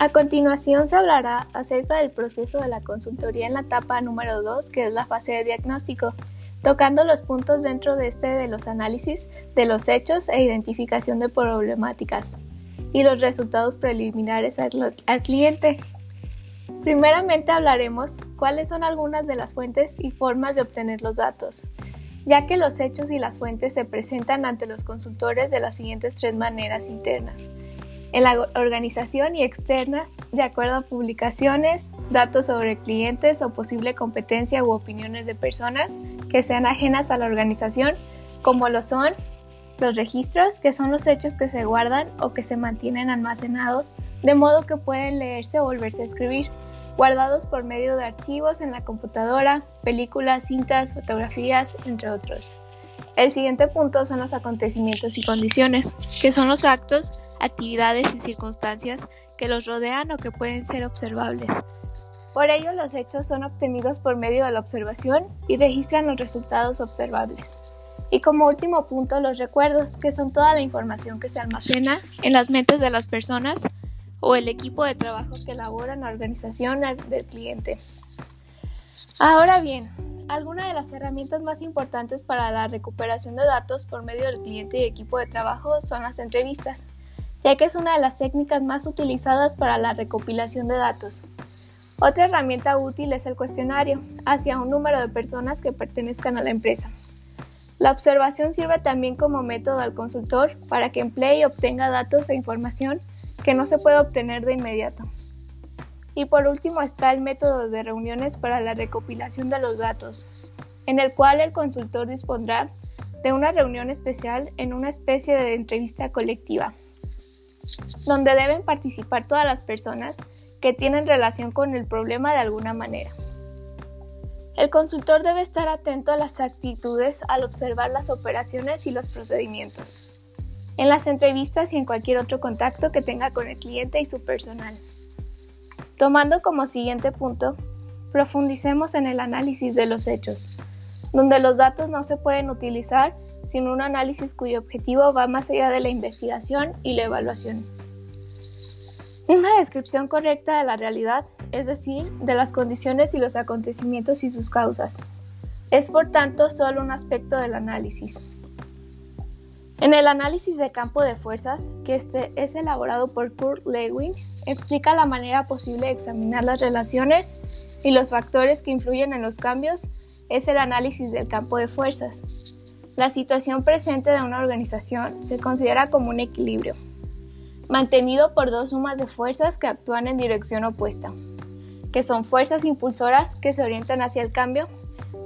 A continuación se hablará acerca del proceso de la consultoría en la etapa número 2, que es la fase de diagnóstico, tocando los puntos dentro de este de los análisis de los hechos e identificación de problemáticas y los resultados preliminares al, al cliente. Primeramente hablaremos cuáles son algunas de las fuentes y formas de obtener los datos, ya que los hechos y las fuentes se presentan ante los consultores de las siguientes tres maneras internas en la organización y externas de acuerdo a publicaciones, datos sobre clientes o posible competencia u opiniones de personas que sean ajenas a la organización, como lo son los registros, que son los hechos que se guardan o que se mantienen almacenados, de modo que pueden leerse o volverse a escribir, guardados por medio de archivos en la computadora, películas, cintas, fotografías, entre otros. El siguiente punto son los acontecimientos y condiciones, que son los actos, actividades y circunstancias que los rodean o que pueden ser observables. Por ello, los hechos son obtenidos por medio de la observación y registran los resultados observables. Y como último punto, los recuerdos, que son toda la información que se almacena en las mentes de las personas o el equipo de trabajo que elabora la organización del cliente. Ahora bien, algunas de las herramientas más importantes para la recuperación de datos por medio del cliente y equipo de trabajo son las entrevistas ya que es una de las técnicas más utilizadas para la recopilación de datos. Otra herramienta útil es el cuestionario, hacia un número de personas que pertenezcan a la empresa. La observación sirve también como método al consultor para que emplee y obtenga datos e información que no se puede obtener de inmediato. Y por último está el método de reuniones para la recopilación de los datos, en el cual el consultor dispondrá de una reunión especial en una especie de entrevista colectiva donde deben participar todas las personas que tienen relación con el problema de alguna manera. El consultor debe estar atento a las actitudes al observar las operaciones y los procedimientos, en las entrevistas y en cualquier otro contacto que tenga con el cliente y su personal. Tomando como siguiente punto, profundicemos en el análisis de los hechos, donde los datos no se pueden utilizar sino un análisis cuyo objetivo va más allá de la investigación y la evaluación. Una descripción correcta de la realidad, es decir, de las condiciones y los acontecimientos y sus causas, es por tanto solo un aspecto del análisis. En el análisis de campo de fuerzas, que este es elaborado por Kurt Lewin, explica la manera posible de examinar las relaciones y los factores que influyen en los cambios, es el análisis del campo de fuerzas, la situación presente de una organización se considera como un equilibrio, mantenido por dos sumas de fuerzas que actúan en dirección opuesta, que son fuerzas impulsoras que se orientan hacia el cambio,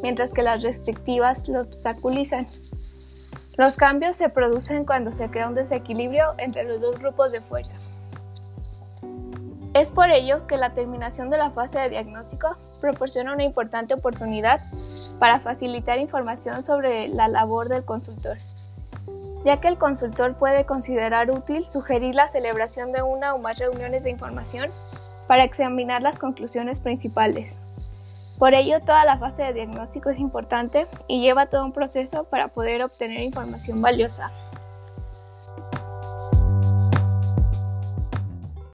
mientras que las restrictivas lo obstaculizan. Los cambios se producen cuando se crea un desequilibrio entre los dos grupos de fuerza. Es por ello que la terminación de la fase de diagnóstico proporciona una importante oportunidad para facilitar información sobre la labor del consultor, ya que el consultor puede considerar útil sugerir la celebración de una o más reuniones de información para examinar las conclusiones principales. Por ello, toda la fase de diagnóstico es importante y lleva todo un proceso para poder obtener información valiosa.